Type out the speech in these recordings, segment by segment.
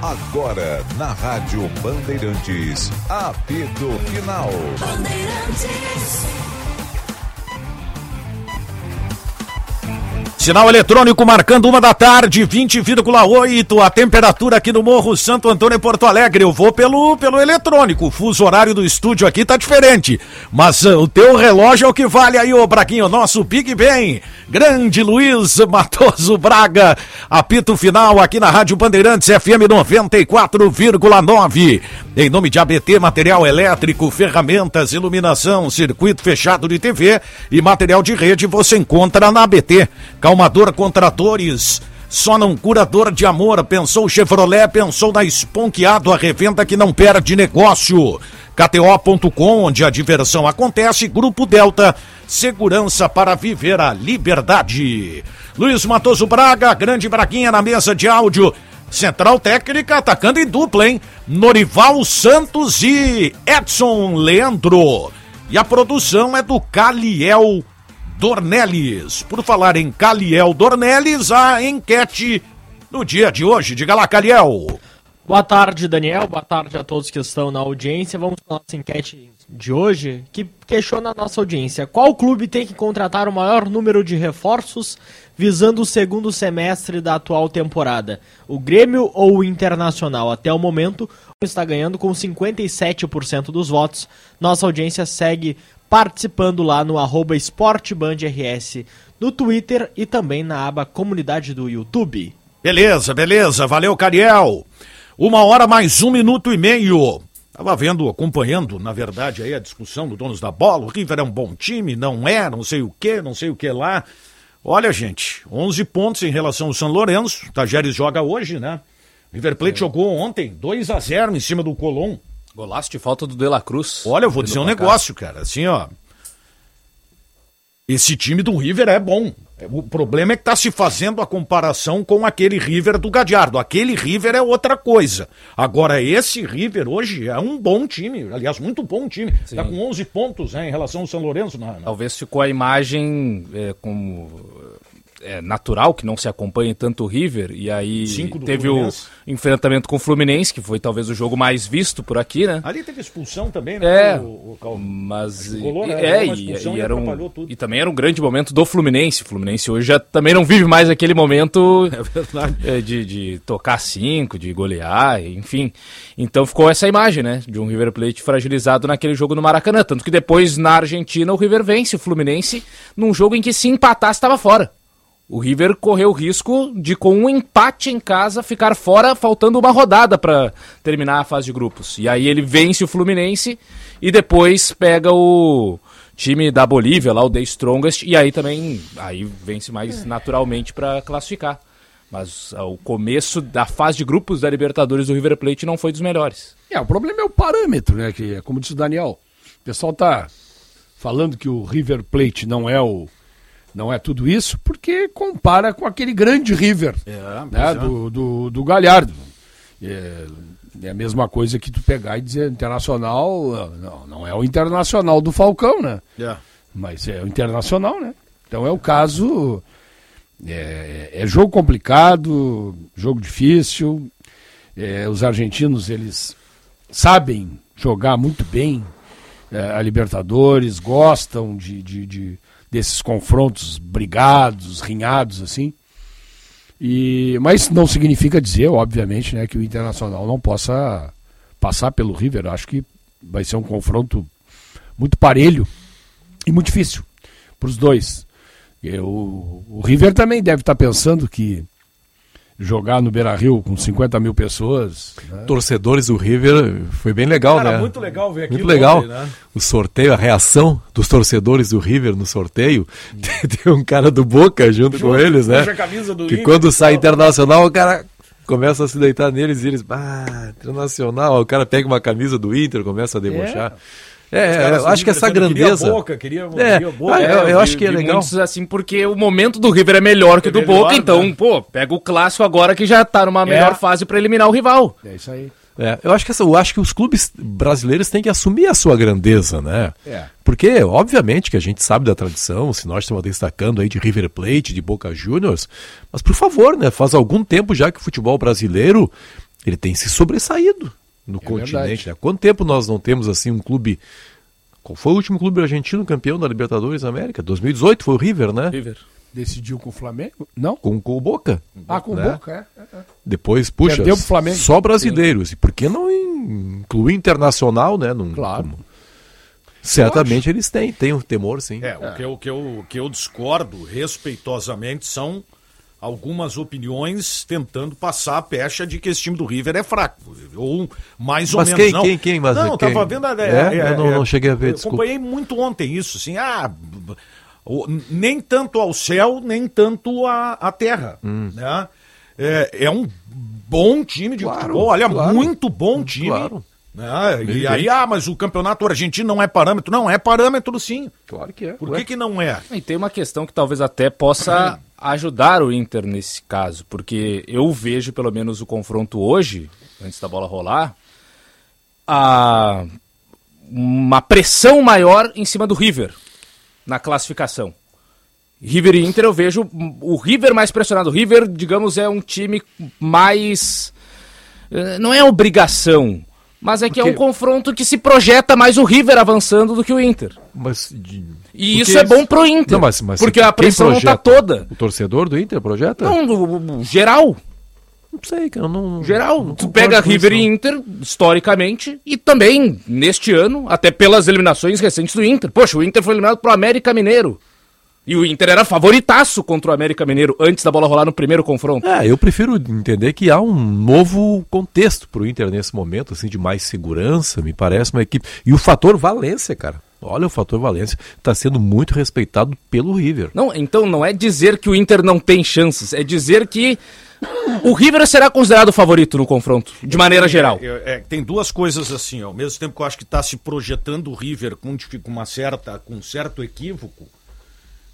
Agora, na Rádio Bandeirantes, apito final. Bandeirantes. Sinal eletrônico marcando uma da tarde, 20,8. A temperatura aqui no Morro Santo Antônio em Porto Alegre. Eu vou pelo, pelo eletrônico. O fuso horário do estúdio aqui tá diferente. Mas uh, o teu relógio é o que vale aí, ô Braguinho. Nosso Big Bem. Grande Luiz Matoso Braga. Apito final aqui na Rádio Bandeirantes FM 94,9. Em nome de ABT, material elétrico, ferramentas, iluminação, circuito fechado de TV e material de rede você encontra na ABT. Calmador Contratores. Só não curador de amor. Pensou Chevrolet, pensou na Esponqueado, a revenda que não perde negócio. KTO.com, onde a diversão acontece. Grupo Delta, segurança para viver a liberdade. Luiz Matoso Braga, grande Braguinha na mesa de áudio. Central técnica atacando em dupla, hein? Norival Santos e Edson Leandro. E a produção é do Caliel Dornelles. Por falar em Caliel Dornelles, a enquete no dia de hoje. Diga lá, Caliel. Boa tarde, Daniel. Boa tarde a todos que estão na audiência. Vamos para a nossa enquete de hoje, que questiona a nossa audiência. Qual clube tem que contratar o maior número de reforços visando o segundo semestre da atual temporada? O Grêmio ou o Internacional? Até o momento, está ganhando com 57% dos votos. Nossa audiência segue participando lá no arroba esportebandrs no Twitter e também na aba comunidade do YouTube. Beleza, beleza. Valeu, Cariel. Uma hora mais um minuto e meio. Tava vendo, acompanhando, na verdade, aí a discussão do donos da bola. O River é um bom time, não é, não sei o que, não sei o que lá. Olha, gente, 11 pontos em relação ao São Lourenço. Tajeres joga hoje, né? River Plate é. jogou ontem 2 a 0 em cima do Colom. Golaço de falta do De La Cruz. Olha, eu vou dizer um negócio, cara. Assim, ó. Esse time do River é bom. O problema é que está se fazendo a comparação com aquele River do Gadiardo. Aquele River é outra coisa. Agora, esse River hoje é um bom time. Aliás, muito bom time. Está com 11 pontos né, em relação ao São Lourenço. Na, na... Talvez ficou a imagem é, como é, natural que não se acompanhe tanto o River, e aí teve Fluminense. o enfrentamento com o Fluminense, que foi talvez o jogo mais visto por aqui, né? Ali teve expulsão também, né? É, o, o mas rolou, né? é, e, e, era um, e também era um grande momento do Fluminense. O Fluminense hoje já também não vive mais aquele momento é de, de tocar cinco, de golear, enfim. Então ficou essa imagem, né? De um River Plate fragilizado naquele jogo no Maracanã. Tanto que depois na Argentina o River vence o Fluminense num jogo em que se empatasse estava fora. O River correu o risco de, com um empate em casa, ficar fora, faltando uma rodada para terminar a fase de grupos. E aí ele vence o Fluminense e depois pega o time da Bolívia, lá o The Strongest, e aí também aí vence mais naturalmente para classificar. Mas ah, o começo da fase de grupos da Libertadores do River Plate não foi dos melhores. É, o problema é o parâmetro, né? Que é como disse o Daniel. O pessoal tá falando que o River Plate não é o não é tudo isso, porque compara com aquele grande River é, né, é. do, do, do, Galhardo. É, é, a mesma coisa que tu pegar e dizer internacional, não, não é o internacional do Falcão, né? É. Mas é o internacional, né? Então é o caso. É, é jogo complicado, jogo difícil. É, os argentinos, eles sabem jogar muito bem a Libertadores, gostam de, de, de desses confrontos brigados, rinhados assim. E, mas não significa dizer, obviamente, né, que o Internacional não possa passar pelo River. Acho que vai ser um confronto muito parelho e muito difícil para os dois. Eu, o River também deve estar pensando que jogar no Beira Rio com 50 mil pessoas. Né? Torcedores do River, foi bem legal, Cara, né? Muito legal ver aqui. Muito legal. Ontem, né? O sorteio, a reação dos torcedores do River no sorteio. Hum. Tem um cara do Boca junto, com eles, né? que quando sai internacional, o cara começa a se deitar neles e eles, ah, internacional, o cara pega uma camisa do Inter, começa a debochar. É. É, eu acho que essa grandeza. Queria boca, queria, é, queria boca. É, eu, eu acho que é legal. assim, porque o momento do River é melhor que o do melhor, Boca, então, né? pô, pega o clássico agora que já tá numa é. melhor fase para eliminar o rival. É isso aí. É, eu acho que essa, eu acho que os clubes brasileiros têm que assumir a sua grandeza, né? É. Porque, obviamente, que a gente sabe da tradição, se nós estamos destacando aí de River Plate, de Boca Juniors, mas por favor, né? Faz algum tempo já que o futebol brasileiro ele tem se sobressaído no é continente. Né? Quanto tempo nós não temos assim um clube. Qual foi o último clube argentino campeão da Libertadores da América? 2018 foi o River, né? River. Decidiu com o Flamengo? Não? Com, com o Boca. Ah, com o né? Boca, é, é, é. Depois, puxa, só brasileiros. E por que não incluir internacional, né? Num, claro. Como... Certamente eles têm, têm um temor, sim. É, o que, eu, o, que eu, o que eu discordo respeitosamente são algumas opiniões tentando passar a pecha de que esse time do River é fraco. Ou mais ou mas menos. Quem, não, quem, quem? Mas não, quem? tava vendo. É, é, é, eu não, não, cheguei a ver. Desculpa. Acompanhei muito ontem isso, assim. Ah, nem tanto ao céu, nem tanto à, à terra. Hum. Né? É, é, um bom time de claro, futebol, olha, claro, muito bom time. Claro. Né? E aí, ah, mas o campeonato argentino não é parâmetro. Não, é parâmetro sim. Claro que é. Por que, que não é? E tem uma questão que talvez até possa ajudar o Inter nesse caso, porque eu vejo pelo menos o confronto hoje, antes da bola rolar, a uma pressão maior em cima do River na classificação. River e Inter eu vejo o River mais pressionado. O River, digamos, é um time mais. Eh, não é obrigação, mas é que Porque... é um confronto que se projeta mais o River avançando do que o Inter. Mas, e isso é bom pro Inter. Não, mas, mas porque a pressão não tá toda. O torcedor do Inter projeta? Não, geral. Não sei, cara. Não, geral. Não tu pega River isso, e Inter, historicamente, e também neste ano, até pelas eliminações recentes do Inter. Poxa, o Inter foi eliminado pro América Mineiro. E o Inter era favoritaço contra o América Mineiro antes da bola rolar no primeiro confronto. É, eu prefiro entender que há um novo contexto para o Inter nesse momento, assim, de mais segurança, me parece uma equipe. E o fator Valência, cara. Olha, o fator Valência está sendo muito respeitado pelo River. Não, então não é dizer que o Inter não tem chances, é dizer que o River será considerado o favorito no confronto, de maneira geral. É, é, tem duas coisas assim, ao mesmo tempo que eu acho que está se projetando o River com, uma certa, com um certo equívoco,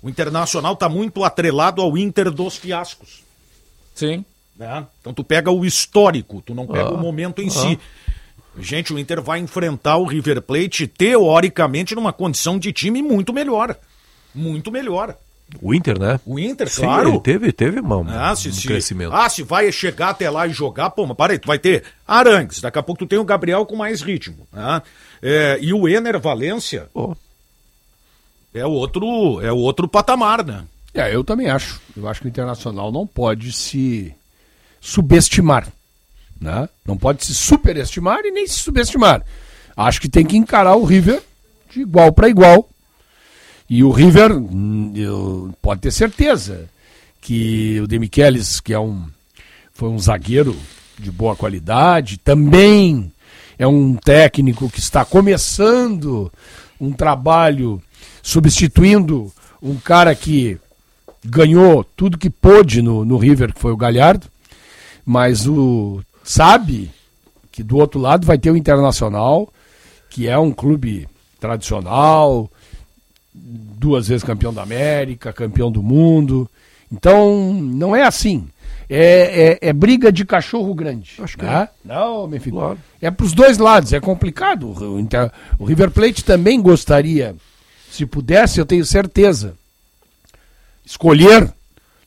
o Internacional está muito atrelado ao Inter dos fiascos. Sim. Né? Então tu pega o histórico, tu não pega ah, o momento em ah. si. Gente, o Inter vai enfrentar o River Plate teoricamente numa condição de time muito melhor. Muito melhor. O Inter, né? O Inter, Sim, claro. Ele teve, teve um, ah, se, um se, crescimento. Ah, se vai chegar até lá e jogar, pô, mas parei, tu vai ter Arangues, daqui a pouco tu tem o Gabriel com mais ritmo. Né? É, e o Ener Valência, oh é outro, é outro patamar, né? É, eu também acho. Eu acho que o Internacional não pode se subestimar. Né? Não pode se superestimar e nem se subestimar. Acho que tem que encarar o River de igual para igual. E o River, hum, eu, pode ter certeza que o Demichelis, que é um, foi um zagueiro de boa qualidade, também é um técnico que está começando um trabalho substituindo um cara que ganhou tudo que pôde no, no River, que foi o Galhardo, mas o sabe que do outro lado vai ter o Internacional, que é um clube tradicional, duas vezes campeão da América, campeão do mundo. Então, não é assim. É, é, é briga de cachorro grande. Acho que né? é. Não, meu filho. Claro. É para os dois lados, é complicado. O, o River Plate também gostaria se pudesse, eu tenho certeza, escolher,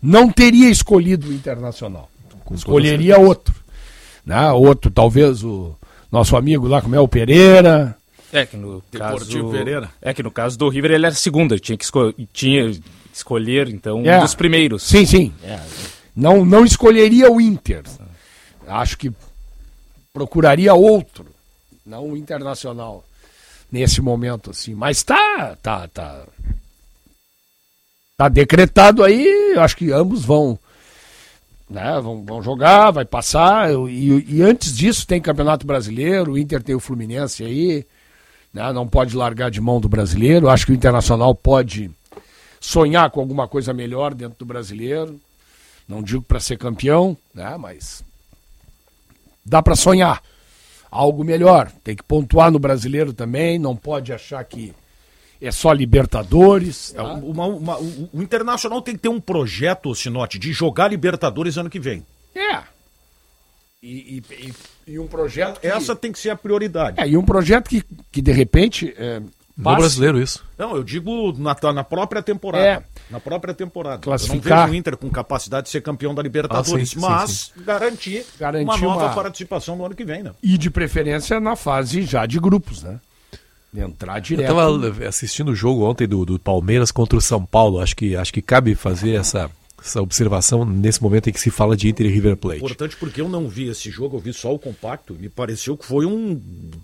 não teria escolhido o Internacional. Com Escolheria outro. Né? Outro, talvez o nosso amigo lá, como é o Pereira. É que no caso Pereira. É que no caso do River ele era segunda, tinha que esco tinha escolher então é. um dos primeiros. Sim, sim. É. Não não escolheria o Inter. Acho que procuraria outro, não o Internacional nesse momento assim. Mas tá, tá, tá. Tá decretado aí, acho que ambos vão, né, vão, vão jogar, vai passar. E, e antes disso tem Campeonato Brasileiro, o Inter tem o Fluminense aí, né, não pode largar de mão do brasileiro. Acho que o Internacional pode sonhar com alguma coisa melhor dentro do brasileiro. Não digo para ser campeão, né, mas dá para sonhar algo melhor. Tem que pontuar no brasileiro também, não pode achar que é só Libertadores. É, tá? É, uma, uma, o, o, Internacional tem que ter um projeto, Sinote, de jogar Libertadores ano que vem. É. E, e, e um projeto. Que... Essa tem que ser a prioridade. É, e um projeto que, que de repente, é, No brasileiro, isso. Não, eu digo na, na própria temporada. É. Na própria temporada. Classificar. Eu não vejo o Inter com capacidade de ser campeão da Libertadores, ah, sim, mas sim, sim. garantir, garantir uma nova uma... participação no ano que vem, né? E de preferência na fase já de grupos, né? Entrar direto. Eu estava assistindo o jogo ontem do, do Palmeiras contra o São Paulo. Acho que, acho que cabe fazer essa, essa observação nesse momento em que se fala de Inter e River Plate. Importante porque eu não vi esse jogo, eu vi só o compacto. Me pareceu que foi um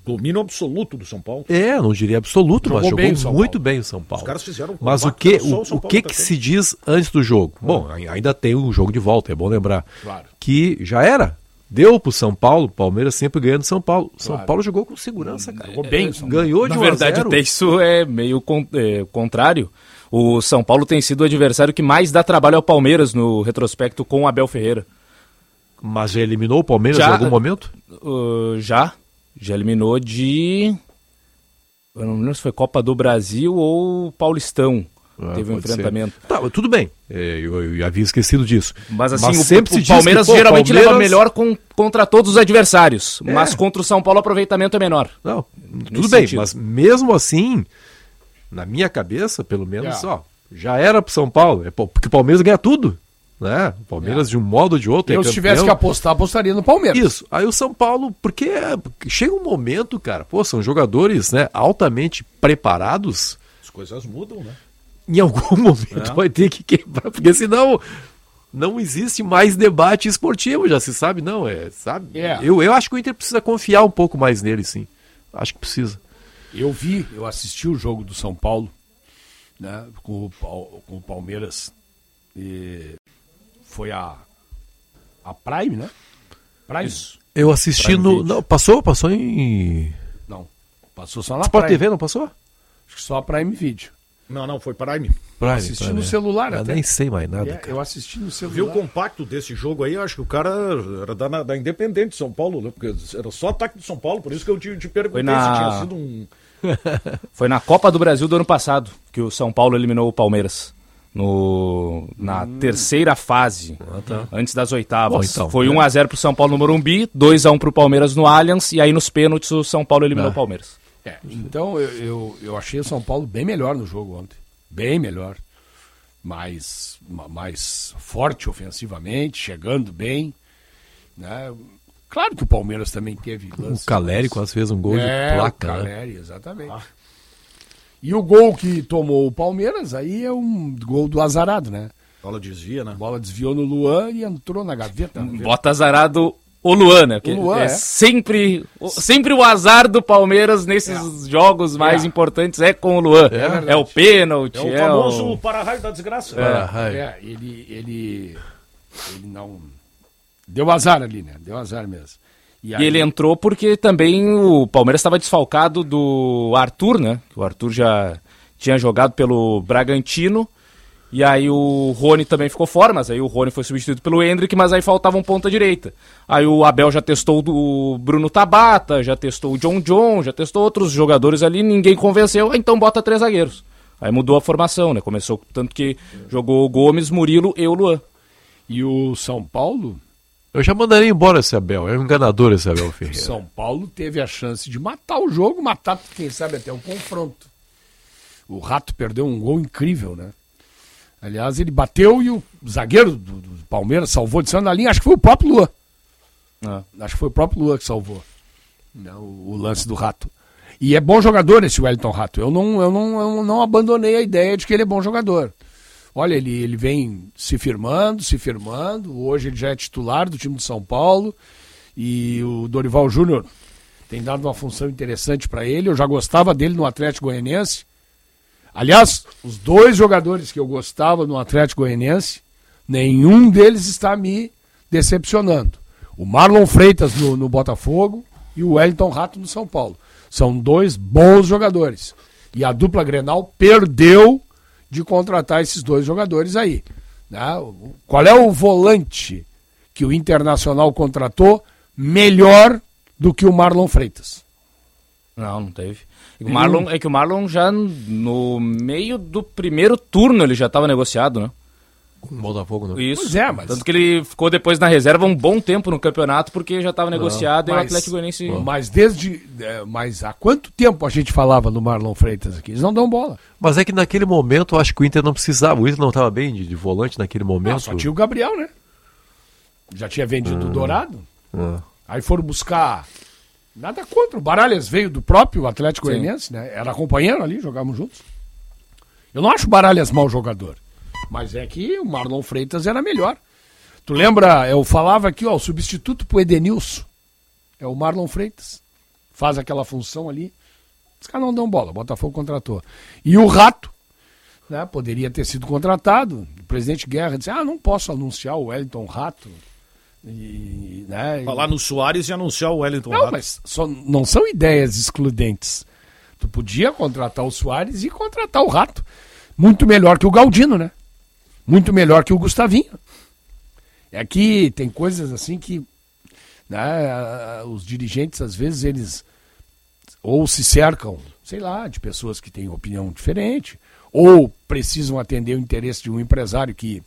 domínio absoluto do São Paulo. É, não diria absoluto, jogou mas jogou bem muito bem o São Paulo. Os caras fizeram um Mas o que, o, o, que, que se diz antes do jogo? Ah. Bom, ainda tem o um jogo de volta, é bom lembrar. Claro. Que já era. Deu pro São Paulo, Palmeiras sempre ganhando São Paulo. São Paulo jogou com segurança, cara. Jogou bem. Ganhou de Na verdade, até isso é meio con é, contrário. O São Paulo tem sido o adversário que mais dá trabalho ao Palmeiras no retrospecto com o Abel Ferreira. Mas já eliminou o Palmeiras já, em algum momento? Uh, já. Já eliminou de. Eu não lembro se foi Copa do Brasil ou Paulistão. Ah, teve um enfrentamento. Tá, tudo bem. É, eu, eu, havia esquecido disso. Mas assim, mas o, sempre o, o Palmeiras que, pô, geralmente Palmeiras... leva melhor com, contra todos os adversários. É. Mas contra o São Paulo o aproveitamento é menor. Não, tudo bem, sentido. mas mesmo assim, na minha cabeça, pelo menos, é. ó, já era pro São Paulo. É porque o Palmeiras ganha tudo. Né? O Palmeiras, é. de um modo ou de outro. Eu, é se tivesse que apostar, apostaria no Palmeiras. Isso. Aí o São Paulo, porque chega um momento, cara, pô, são jogadores né, altamente preparados. As coisas mudam, né? em algum momento é. vai ter que quebrar, porque senão não existe mais debate esportivo, já se sabe, não, é, sabe? É. Eu, eu acho que o Inter precisa confiar um pouco mais nele, sim. Acho que precisa. Eu vi, eu assisti o jogo do São Paulo, né, com o, com o Palmeiras, e foi a, a Prime, né? Prime. Isso. Eu assisti Prime no. Não, passou? Passou em. Não. Passou só na Sport Prime. TV, não passou? Acho que só a Prime Video. Não, não, foi Prime. Prime assisti Prime. no celular eu até. nem sei mais nada. É, eu assisti no celular. Viu o compacto desse jogo aí? Acho que o cara era da, da Independente de São Paulo, né? Porque era só ataque do São Paulo, por isso que eu te, te perguntei na... se tinha sido um. foi na Copa do Brasil do ano passado que o São Paulo eliminou o Palmeiras. No, na hum. terceira fase, ah, tá. antes das oitavas. Bom, então, foi é. 1x0 pro São Paulo no Morumbi, 2x1 pro Palmeiras no Allianz, e aí nos pênaltis o São Paulo eliminou é. o Palmeiras. É, então eu, eu, eu, achei o São Paulo bem melhor no jogo ontem. Bem melhor. Mais, mais forte ofensivamente, chegando bem. Né? Claro que o Palmeiras também teve lance. O Caleri quase fez um gol é, de placa. O né? Caleri, né? exatamente. Ah. E o gol que tomou o Palmeiras aí é um gol do azarado, né? Bola desvia, né? Bola desviou no Luan e entrou na gaveta. Bota azarado o Luan, né? O Luan, é, é. Sempre, sempre o azar do Palmeiras nesses é. jogos mais é. importantes é com o Luan. É, é o pênalti. É o famoso o... para-raio da desgraça. É, é, ele, ele, ele não... Deu azar ali, né? Deu azar mesmo. E, aí... e ele entrou porque também o Palmeiras estava desfalcado do Arthur, né? O Arthur já tinha jogado pelo Bragantino e aí o Rony também ficou fora, mas aí o Rony foi substituído pelo Hendrick, mas aí faltava um ponta direita. Aí o Abel já testou o Bruno Tabata, já testou o John John, já testou outros jogadores ali, ninguém convenceu, então bota três zagueiros. Aí mudou a formação, né? Começou tanto que jogou o Gomes, Murilo e o Luan. E o São Paulo? Eu já mandaria embora esse Abel, é um enganador esse Abel Ferreira. São Paulo teve a chance de matar o jogo, matar, quem sabe, até o confronto. O Rato perdeu um gol incrível, né? Aliás, ele bateu e o zagueiro do, do Palmeiras salvou de cima na linha. Acho que foi o próprio Lua. Ah. Acho que foi o próprio Lua que salvou né, o, o, lance do Rato. E é bom jogador esse Wellington Rato. Eu não, eu, não, eu não abandonei a ideia de que ele é bom jogador. Olha, ele, ele vem se firmando, se firmando. Hoje ele já é titular do time de São Paulo. E o Dorival Júnior tem dado uma função interessante para ele. Eu já gostava dele no Atlético Goianiense. Aliás, os dois jogadores que eu gostava no Atlético Goianiense, nenhum deles está me decepcionando. O Marlon Freitas no, no Botafogo e o Wellington Rato no São Paulo. São dois bons jogadores. E a dupla Grenal perdeu de contratar esses dois jogadores aí. Né? Qual é o volante que o Internacional contratou melhor do que o Marlon Freitas? Não, não teve. O Marlon, é que o Marlon já no meio do primeiro turno ele já estava negociado, né? Com o Botafogo, não. Isso. Pois é, mas... Tanto que ele ficou depois na reserva um bom tempo no campeonato, porque já estava negociado mas, e o Atlético Goianiense... Mas desde... É, mas há quanto tempo a gente falava no Marlon Freitas aqui? Eles não dão bola. Mas é que naquele momento eu acho que o Inter não precisava. O Inter não estava bem de, de, volante naquele momento. Não, só tinha o Gabriel, né? Já tinha vendido o ah. Dourado. Ah. Aí foram buscar... Nada contra. O Baralhas veio do próprio Atlético Goianiense, né? Era companheiro ali, jogávamos juntos. Eu não acho o Baralhas mau jogador. Mas é que o Marlon Freitas era melhor. Tu lembra, eu falava aqui, ó, o substituto pro Edenilson é o Marlon Freitas. Faz aquela função ali. Os caras não dão bola, o Botafogo contratou. E o Rato, né, poderia ter sido contratado. O presidente Guerra disse: ah, não posso anunciar o Wellington Rato. E, né, Falar no Soares e anunciar o Wellington não, Rato. Mas só, não são ideias excludentes. Tu podia contratar o Soares e contratar o Rato. Muito melhor que o Galdino, né? muito melhor que o Gustavinho. É que tem coisas assim que né, os dirigentes, às vezes, eles ou se cercam, sei lá, de pessoas que têm opinião diferente, ou precisam atender o interesse de um empresário que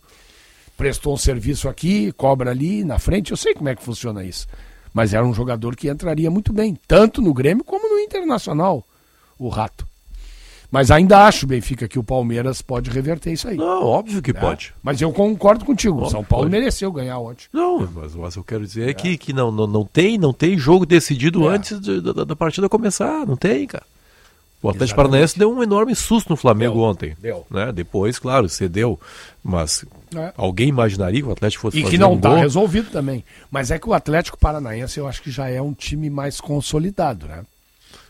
prestou um serviço aqui, cobra ali na frente. Eu sei como é que funciona isso. Mas era um jogador que entraria muito bem, tanto no Grêmio como no Internacional, o Rato. Mas ainda acho, Benfica, que o Palmeiras pode reverter isso aí. Não, óbvio que é. pode. Mas eu concordo contigo. O São Paulo pode. mereceu ganhar ontem. Não, mas, mas eu quero dizer é. que, que não, não, não, tem, não tem jogo decidido é. antes de, da, da, partida começar. Não tem, cara. O Atlético Paranaense deu um enorme susto no Flamengo deu, ontem. Deu. Né? Depois, claro, cedeu. Mas é. alguém imaginaria que o Atlético fosse e fazer E que não está um resolvido também. Mas é que o Atlético Paranaense eu acho que já é um time mais consolidado, né?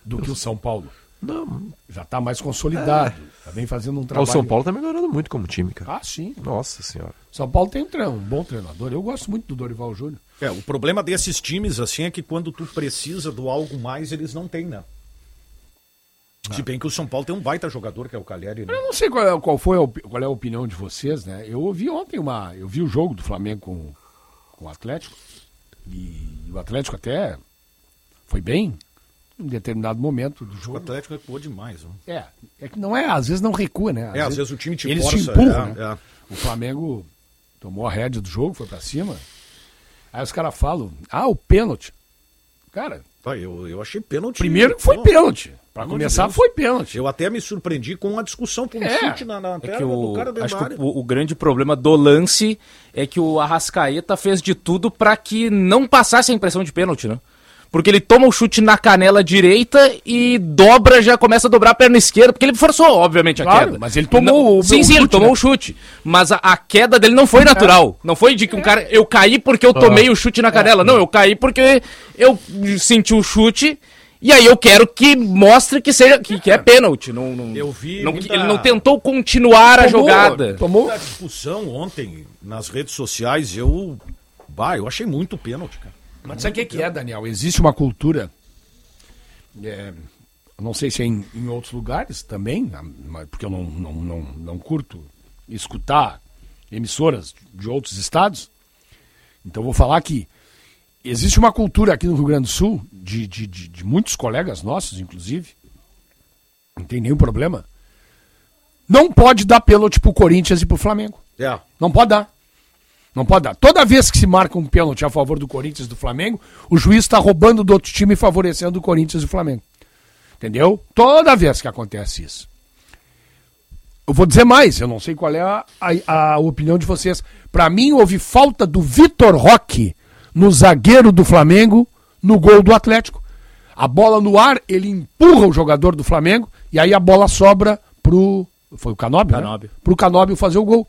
Do que o São Paulo. Não. Já está mais consolidado. É. vem fazendo um trabalho. O São Paulo está melhorando muito como time, cara. Ah, sim. Nossa senhora. São Paulo tem um, bom treinador. Eu gosto muito do Dorival Júnior. É, o problema desses times, assim, é que quando tu precisa do algo mais, eles não têm, né? Se bem que o São Paulo tem um baita jogador, que é o Cagliari, né? Eu não sei qual, é, qual foi a, qual é a opinião de vocês, né? Eu ouvi ontem uma. Eu vi o jogo do Flamengo com, com o Atlético. E o Atlético até foi bem em determinado momento do jogo. O Atlético recuou demais. Né? É, é que não é, às vezes não recua, né? Às é, vezes, às vezes o time te eles força, te empurram, é, né? É. O Flamengo tomou a rédea do jogo, foi para cima. Aí os caras falam, ah, o pênalti. Cara... Ah, eu, eu achei pênalti... Primeiro foi pênalti. Para começar, de foi pênalti. Eu até me surpreendi com uma discussão com um é, chute na, na é que o, do cara acho que o, o, grande problema do lance é que o Arrascaeta fez de tudo para que não passasse a impressão de pênalti, né? Porque ele toma o chute na canela direita e dobra, já começa a dobrar a perna esquerda, porque ele forçou, obviamente, a claro, queda. Mas ele tomou não, o Sim, sim, chute, ele tomou né? o chute. Mas a, a, queda dele não foi natural. É. Não foi de que um cara. Eu caí porque eu tomei o chute na canela. É. Não, eu caí porque eu senti o chute. E aí eu quero que mostre que seja que, que é pênalti. Não, não, eu vi não, muita... Ele não tentou continuar tomou, a jogada. Tomou a discussão ontem nas redes sociais. Eu, bah, eu achei muito pênalti, cara. Mas sabe o que, que, é, Daniel? Existe uma cultura. É, não sei se é em, em, outros lugares também, porque eu não, não, não, não curto escutar emissoras de outros estados. Então vou falar que existe uma cultura aqui no Rio Grande do Sul, de, de, de, de muitos colegas nossos, inclusive, não tem nenhum problema. Não pode dar pênalti pro Corinthians e pro Flamengo. É. Não pode dar. Não pode dar. Toda vez que se marca um pênalti a favor do Corinthians e do Flamengo, o juiz está roubando do outro time e favorecendo o Corinthians e o Flamengo. Entendeu? Toda vez que acontece isso. Eu vou dizer mais, eu não sei qual é a, a, a opinião de vocês. Para mim, houve falta do Vitor Roque no zagueiro do Flamengo no gol do Atlético. A bola no ar, ele empurra o jogador do Flamengo e aí a bola sobra pro. Foi o Canóbio? Canóbio. Né? Pro Canóbio fazer o gol.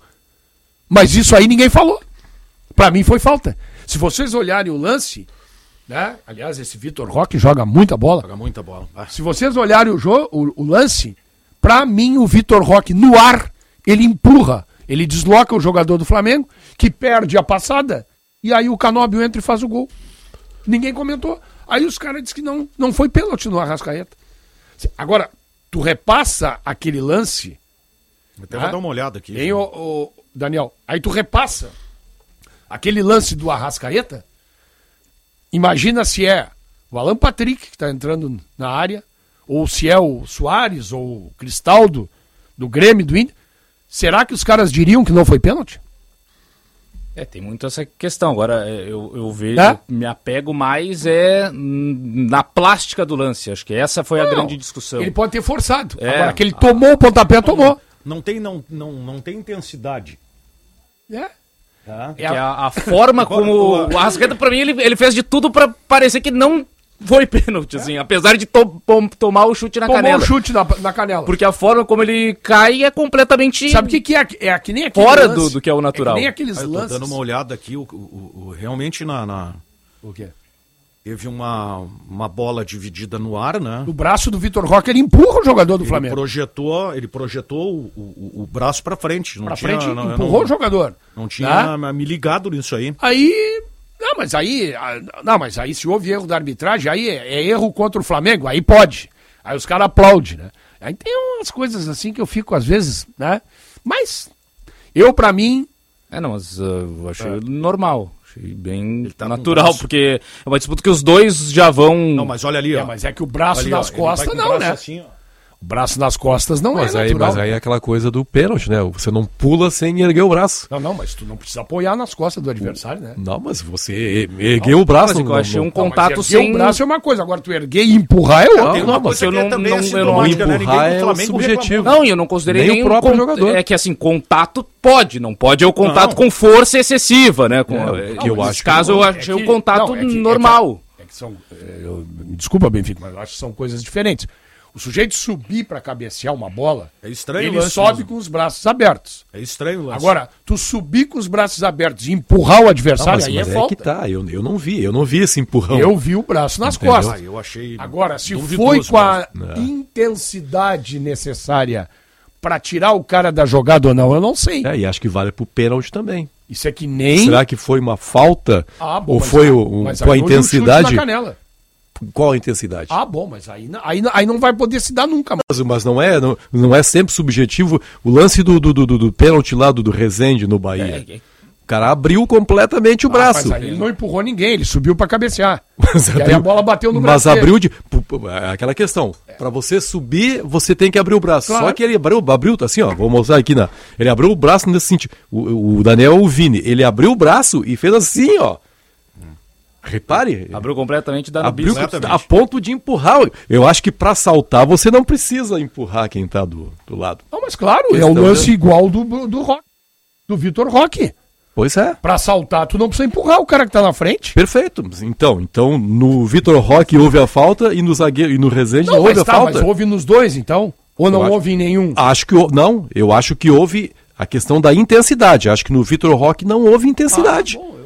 Mas isso aí ninguém falou. Para mim foi falta. Se vocês olharem o lance, né? Aliás, esse Vitor Roque joga muita bola. Joga muita bola. Ah. Se vocês olharem o, jogo, o, o lance, para mim o Vitor Roque no ar, ele empurra, ele desloca o jogador do Flamengo, que perde a passada, e aí o Canóbio entra e faz o gol. Ninguém comentou. Aí os caras disseram que não, não foi pênalti no Arrascaeta. Agora, tu repassa aquele lance. Até né? vou dar uma olhada aqui. Hein, o, o, Daniel? Aí tu repassa aquele lance do Arrascaeta, imagina se é o Alan Patrick que está entrando na área, ou se é o Soares ou o Cristaldo do Grêmio do Inter. Será que os caras diriam que não foi pênalti? É, tem muito essa questão. Agora, é, eu, eu vejo, é? me apego mais é na plástica do lance. Acho que essa foi não, a grande discussão. Ele pode ter forçado. É, Agora, que ele tomou o pontapé, tomou. Não tem, não, não, não tem intensidade. É. Tá? É a, a forma como. o Arrascaeta, pra mim, ele, ele fez de tudo para parecer que não foi pênalti, assim, apesar de to tomar o chute na Tomou canela. Tomou o chute na, na, canela. Porque a forma como ele cai é completamente. Sabe o que, que é? É que nem aquele Fora do, do que é o natural. É que nem aqueles ah, eu tô lances. dando uma olhada aqui, o, o, o realmente na, na. O quê? Teve uma, uma bola dividida no ar, né? O braço do Vitor Roque, ele empurra o jogador do ele Flamengo. Projetou, ele projetou o, o, o braço para frente. Para frente, não, empurrou não, o jogador. Não tinha tá? me ligado nisso aí. Aí não, mas aí. Não, mas aí se houve erro da arbitragem, aí é, é erro contra o Flamengo, aí pode. Aí os caras aplaudem, né? Aí tem umas coisas assim que eu fico, às vezes, né? Mas eu, para mim. É, não, mas uh, eu achei é. normal. Achei bem tá natural, porque é uma disputa que os dois já vão. Não, mas olha ali, ó. É, mas é que o braço ali, nas ó, costas não, né? Assim, ó. O braço nas costas não mas é aí, natural. Mas aí é aquela coisa do pênalti, né? Você não pula sem erguer o braço. Não, não, mas tu não precisa apoiar nas costas do adversário, né? Não, mas você ergueu o braço. Mas eu achei um contato não, sem... o braço é uma coisa, agora tu erguer e empurrar é outra. Não, não, mas eu não, não, eu não né? empurrar é o subjetivo. Não, eu não considerei nem, o próprio con... jogador. É que assim, contato pode, não pode é o contato com força excessiva, né? Com, é, que eu acho caso eu achei o contato normal. É que são, desculpa, Benfica, mas eu acho que são coisas diferentes. O sujeito subir para cabecear uma bola, é estranho ele sobe mesmo. com os braços abertos. É estranho o lance. Agora, tu subir com os braços abertos e empurrar o adversário, não, aí é mas é, falta. que tá, eu, eu não vi, eu não vi esse empurrão. Eu vi o braço nas Entendeu? costas. Ah, eu achei Agora, se foi com a intensidade necessária para tirar o cara da jogada ou não, eu não sei. É, e acho que vale pro pênalti também. Isso é que nem. Será que foi uma falta? Ah, bom, ou foi um, com a intensidade? Qual a intensidade? Ah, bom, mas aí, aí, aí não vai poder se dar nunca mais. Mas, não, é, não, não é sempre subjetivo o lance do, do, do, do pênalti lá do, do Rezende no Bahia. É, é. O cara abriu completamente o ah, braço. Mas aí ele não empurrou ninguém, ele subiu para cabecear. Mas e abriu, a bola bateu no braço. Mas abriu de. É aquela questão. É. Para você subir, você tem que abrir o braço. Claro. Só que ele abriu, abriu, assim, ó. Vou mostrar aqui na. Ele abriu o braço nesse sentido. O, o Daniel o Vini, ele abriu o braço e fez assim, ó. Repare. Abriu completamente da abriu a ponto de empurrar. Eu acho que para saltar você não precisa empurrar quem está do, do lado. Não, mas claro, é o lance igual do, do Rock, do Vitor Roque. Pois é. Para saltar, tu não precisa empurrar o cara que está na frente. Perfeito. Então, então no Vitor Roque houve a falta e no zagueiro e no Rezende não, houve a tá, falta. Mas houve nos dois, então? Ou não houve em nenhum? Acho que não, eu acho que houve a questão da intensidade. Acho que no Vitor Roque não houve intensidade. Ah, bom,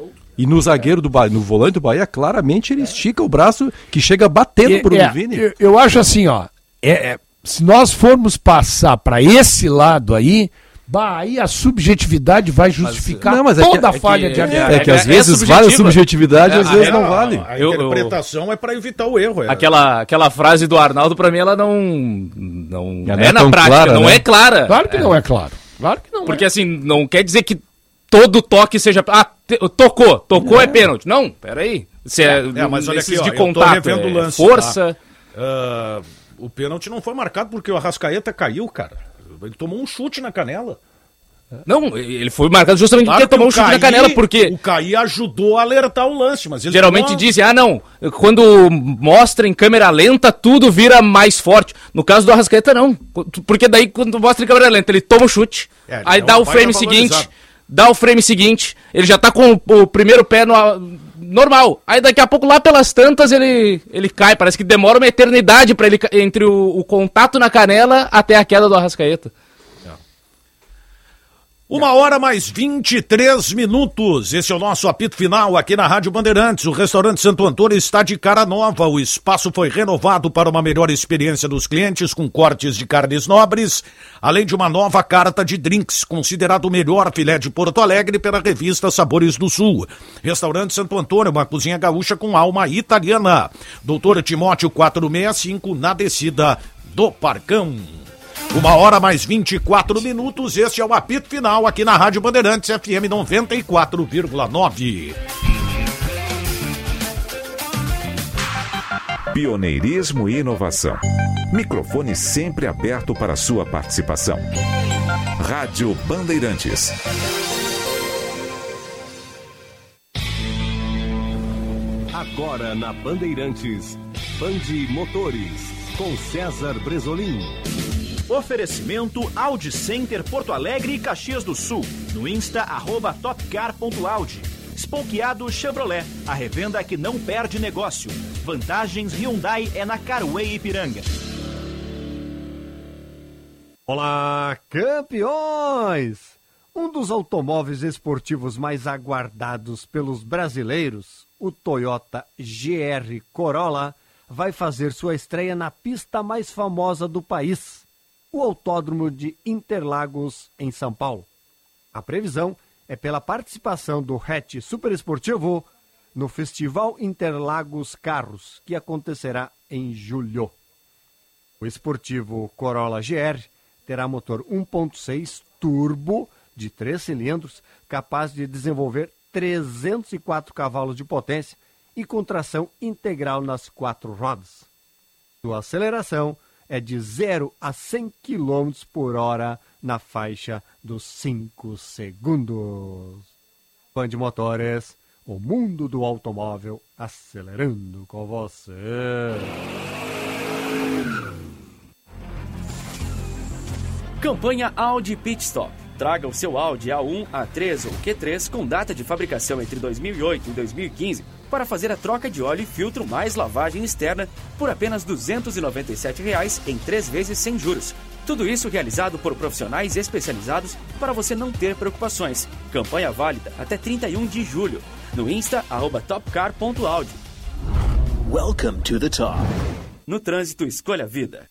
e no zagueiro do Bahia, no volante do Bahia, claramente ele estica o braço que chega batendo pro é, Vini. Eu, eu, acho assim, ó. É, é, se nós formos passar para esse lado aí, bah, aí a subjetividade vai justificar mas, não, mas toda é que, a falha de arbitragem. É, que às vezes vale a subjetividade, às vezes não vale. A, a interpretação eu, é para evitar o erro. Aquela, aquela frase do Arnaldo, para mim, ela não, não é, é na prática, clara, não né? é clara. Claro que não é claro. Claro que não Porque assim, não quer dizer que todo toque seja. Ah, tocou, tocou é, é pênalti. Não, peraí. Se é, é, mas olha aqui, ó, de contato, é lance, força. Tá? Uh, o pênalti não foi marcado porque o Arrascaeta caiu, cara. Ele tomou um chute na canela. Não, ele foi marcado justamente claro porque tomou um chute Caí, na canela, porque. O Caí ajudou a alertar o lance, mas Geralmente tomou... dizem, ah, não, quando mostra em câmera lenta, tudo vira mais forte. No caso do Arrascaeta, não. Porque daí, quando mostra em câmera lenta, ele toma o chute, é, aí dá o frame seguinte dá o frame seguinte, ele já tá com o, o primeiro pé no, normal. Aí daqui a pouco, lá pelas tantas, ele, ele cai. Parece que demora uma eternidade para ele entre o, o, contato na canela até a queda do Arrascaeta. Uma hora mais 23 minutos. Esse é o nosso apito final aqui na Rádio Bandeirantes. O restaurante Santo Antônio está de cara nova. O espaço foi renovado para uma melhor experiência dos clientes com cortes de carnes nobres, além de uma nova carta de drinks, considerado o melhor filé de Porto Alegre pela revista Sabores do Sul. Restaurante Santo Antônio, uma cozinha gaúcha com alma italiana. Doutor Timóteo 465 na descida do Parcão. Uma hora mais 24 minutos. Este é o apito final aqui na Rádio Bandeirantes FM 94,9. Pioneirismo e inovação. Microfone sempre aberto para sua participação. Rádio Bandeirantes. Agora na Bandeirantes, Bande Motores, com César Bresolim. Oferecimento Audi Center Porto Alegre e Caxias do Sul. No Insta, arroba topcar.audi. Spokeado Chevrolet, a revenda que não perde negócio. Vantagens Hyundai é na Carway Ipiranga. Olá, campeões! Um dos automóveis esportivos mais aguardados pelos brasileiros, o Toyota GR Corolla, vai fazer sua estreia na pista mais famosa do país, o Autódromo de Interlagos, em São Paulo. A previsão é pela participação do hatch superesportivo no Festival Interlagos Carros, que acontecerá em julho. O esportivo Corolla GR terá motor 1.6 turbo de 3 cilindros, capaz de desenvolver 304 cavalos de potência e com tração integral nas quatro rodas. Sua aceleração é de 0 a 100 km por hora na faixa dos 5 segundos. De motores, o mundo do automóvel acelerando com você. Campanha Audi Pit Stop. Traga o seu Audi A1, A3 ou Q3 com data de fabricação entre 2008 e 2015 para fazer a troca de óleo e filtro mais lavagem externa por apenas 297 reais em três vezes sem juros. Tudo isso realizado por profissionais especializados para você não ter preocupações. Campanha válida até 31 de julho. No Insta, arroba topcar.audio. Welcome to the top. No trânsito, escolha a vida.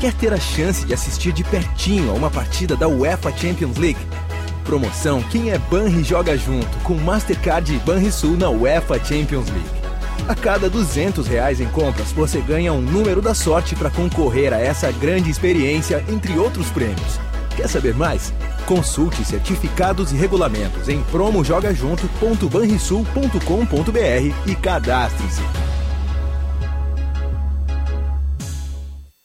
Quer ter a chance de assistir de pertinho a uma partida da UEFA Champions League? Promoção Quem é Banri joga junto com Mastercard e Banrisul na UEFA Champions League. A cada 200 reais em compras, você ganha um número da sorte para concorrer a essa grande experiência, entre outros prêmios. Quer saber mais? Consulte certificados e regulamentos em promojogajunto.banrisul.com.br e cadastre-se.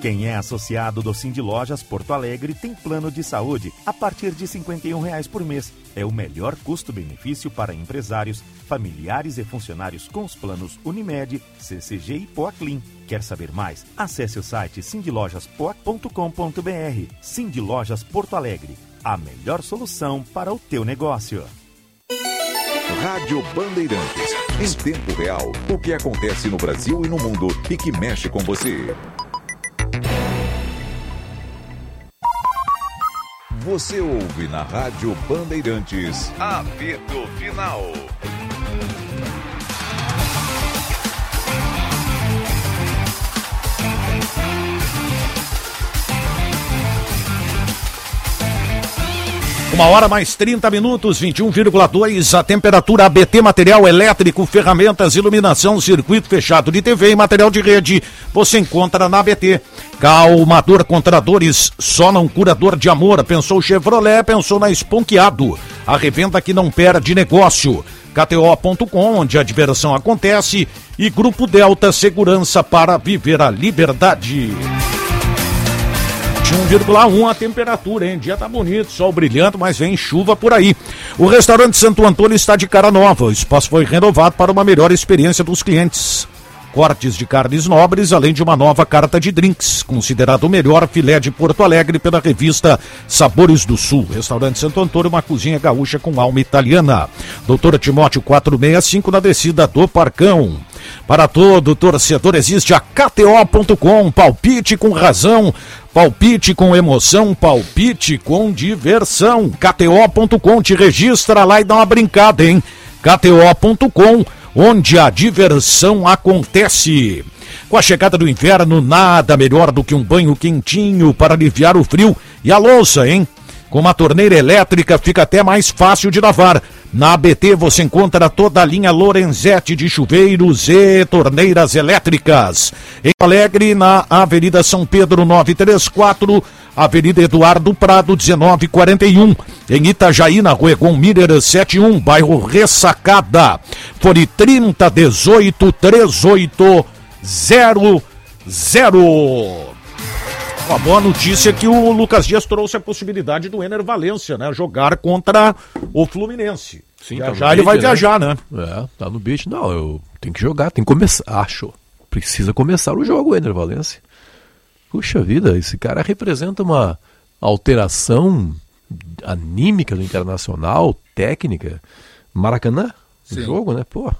Quem é associado do Cindy Lojas Porto Alegre tem plano de saúde a partir de 51 reais por mês. É o melhor custo-benefício para empresários, familiares e funcionários com os planos Unimed, CCG e Poaclin. Quer saber mais? Acesse o site cindylojaspoa.com.br. Cindy Lojas Porto Alegre, a melhor solução para o teu negócio. Rádio Bandeirantes. Em tempo real, o que acontece no Brasil e no mundo e que mexe com você. Você ouve na Rádio Bandeirantes. Apito Final. Uma hora mais 30 minutos, 21,2 a temperatura ABT Material Elétrico, ferramentas, iluminação, circuito fechado de TV e material de rede. Você encontra na ABT. Calmador contra dores, só não curador de amor. Pensou Chevrolet, pensou na Esponqueado. A revenda que não perde negócio. KTO.com, onde a diversão acontece. E Grupo Delta Segurança para viver a liberdade. 21,1 a temperatura, hein? Dia tá bonito, sol brilhando, mas vem chuva por aí. O restaurante Santo Antônio está de cara nova. O espaço foi renovado para uma melhor experiência dos clientes. Cortes de carnes nobres, além de uma nova carta de drinks, considerado o melhor filé de Porto Alegre pela revista Sabores do Sul. Restaurante Santo Antônio, uma cozinha gaúcha com alma italiana. Doutora Timóteo 465 na descida do Parcão. Para todo torcedor existe a KTO.com, palpite com razão, palpite com emoção, palpite com diversão. KTO.com te registra lá e dá uma brincada, hein? KTO.com, onde a diversão acontece. Com a chegada do inverno, nada melhor do que um banho quentinho para aliviar o frio e a louça, hein? Com uma torneira elétrica fica até mais fácil de lavar. Na ABT você encontra toda a linha Lorenzetti de chuveiros e torneiras elétricas. Em Alegre, na Avenida São Pedro 934, Avenida Eduardo Prado 1941. Em Itajaí, na Rua Egon Miller 71, bairro Ressacada. Fone 3018 3800. Uma boa notícia é que o Lucas Dias trouxe a possibilidade do Ener Valência, né? Jogar contra o Fluminense. Sim, tá já ele vai né? viajar, né? É, tá no beat. Não, eu tenho que jogar, tem que começar. Acho. Precisa começar o jogo, o Ener Valência. Puxa vida, esse cara representa uma alteração anímica do internacional, técnica. Maracanã, o jogo, né? Pô.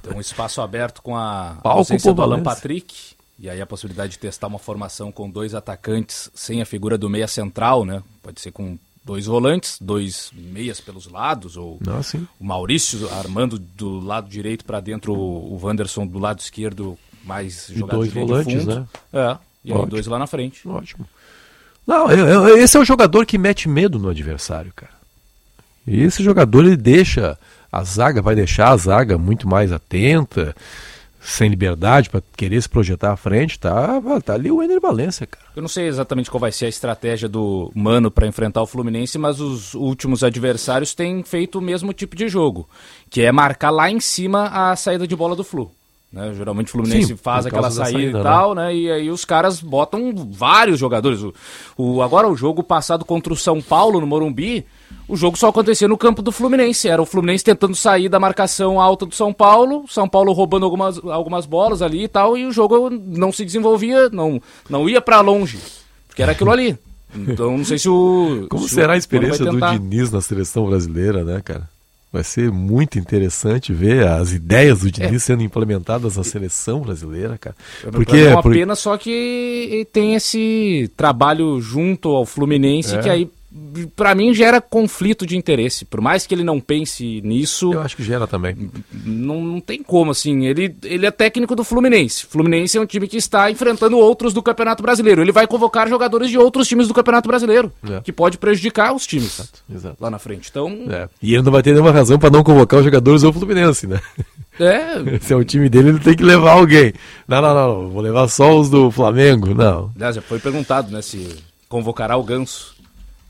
Tem um espaço aberto com a Palco ausência do Alan Patrick e aí a possibilidade de testar uma formação com dois atacantes sem a figura do meia central, né? Pode ser com dois volantes, dois meias pelos lados, ou ah, o Maurício armando do lado direito para dentro, o Wanderson do lado esquerdo, mais e dois volantes, né? É, e aí dois lá na frente. Ótimo. Não, eu, eu, esse é o jogador que mete medo no adversário, cara. E esse jogador ele deixa a zaga, vai deixar a zaga muito mais atenta sem liberdade para querer se projetar à frente, tá, tá ali o Ener Valência, cara. Eu não sei exatamente qual vai ser a estratégia do Mano para enfrentar o Fluminense, mas os últimos adversários têm feito o mesmo tipo de jogo, que é marcar lá em cima a saída de bola do Flu. Né? Geralmente o Fluminense Sim, faz aquela saída, saída, e tal, né? né? E aí os caras botam vários jogadores. O, o, agora o jogo passado contra o São Paulo no Morumbi, o jogo só acontecia no campo do Fluminense. Era o Fluminense tentando sair da marcação alta do São Paulo, São Paulo roubando algumas, algumas bolas ali e tal, e o jogo não se desenvolvia, não, não ia para longe, porque era aquilo ali. Então não sei se o. Como se será a experiência do Diniz na seleção brasileira, né, cara? Vai ser muito interessante ver as ideias do Diniz é. sendo implementadas na seleção brasileira, cara. Porque é uma pena só que tem esse trabalho junto ao Fluminense é. que aí para mim gera conflito de interesse. Por mais que ele não pense nisso. Eu acho que gera também. Não, não tem como, assim. Ele, ele é técnico do Fluminense. Fluminense é um time que está enfrentando outros do Campeonato Brasileiro. Ele vai convocar jogadores de outros times do Campeonato Brasileiro, é. que pode prejudicar os times Exato. Exato. lá na frente. Então. É. E ele não vai ter nenhuma razão para não convocar os jogadores do Fluminense, né? É. Se é o time dele, ele tem que levar alguém. Não, não, não. Vou levar só os do Flamengo. Não. Aliás, já foi perguntado, né, se convocará o Ganso.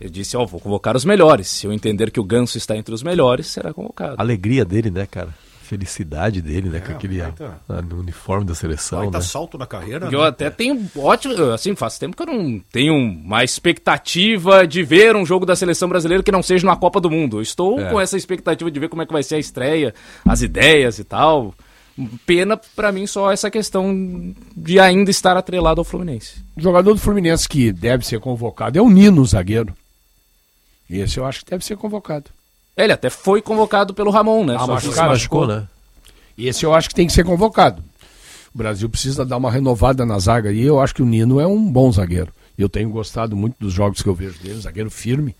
Ele disse, ó, oh, vou convocar os melhores. Se eu entender que o Ganso está entre os melhores, será convocado. Alegria dele, né, cara? felicidade dele, né? É, com aquele tá. no uniforme da seleção. Né? salto na carreira. Eu né? até tenho ótimo. Assim, faz tempo que eu não tenho uma expectativa de ver um jogo da seleção brasileira que não seja na Copa do Mundo. Eu estou é. com essa expectativa de ver como é que vai ser a estreia, as ideias e tal. Pena para mim só essa questão de ainda estar atrelado ao Fluminense. O jogador do Fluminense que deve ser convocado é o Nino, zagueiro. Esse eu acho que deve ser convocado. Ele até foi convocado pelo Ramon, né? Ah, Só machucado, machucou, né? Esse eu acho que tem que ser convocado. O Brasil precisa dar uma renovada na zaga e eu acho que o Nino é um bom zagueiro. Eu tenho gostado muito dos jogos que eu vejo dele, um zagueiro firme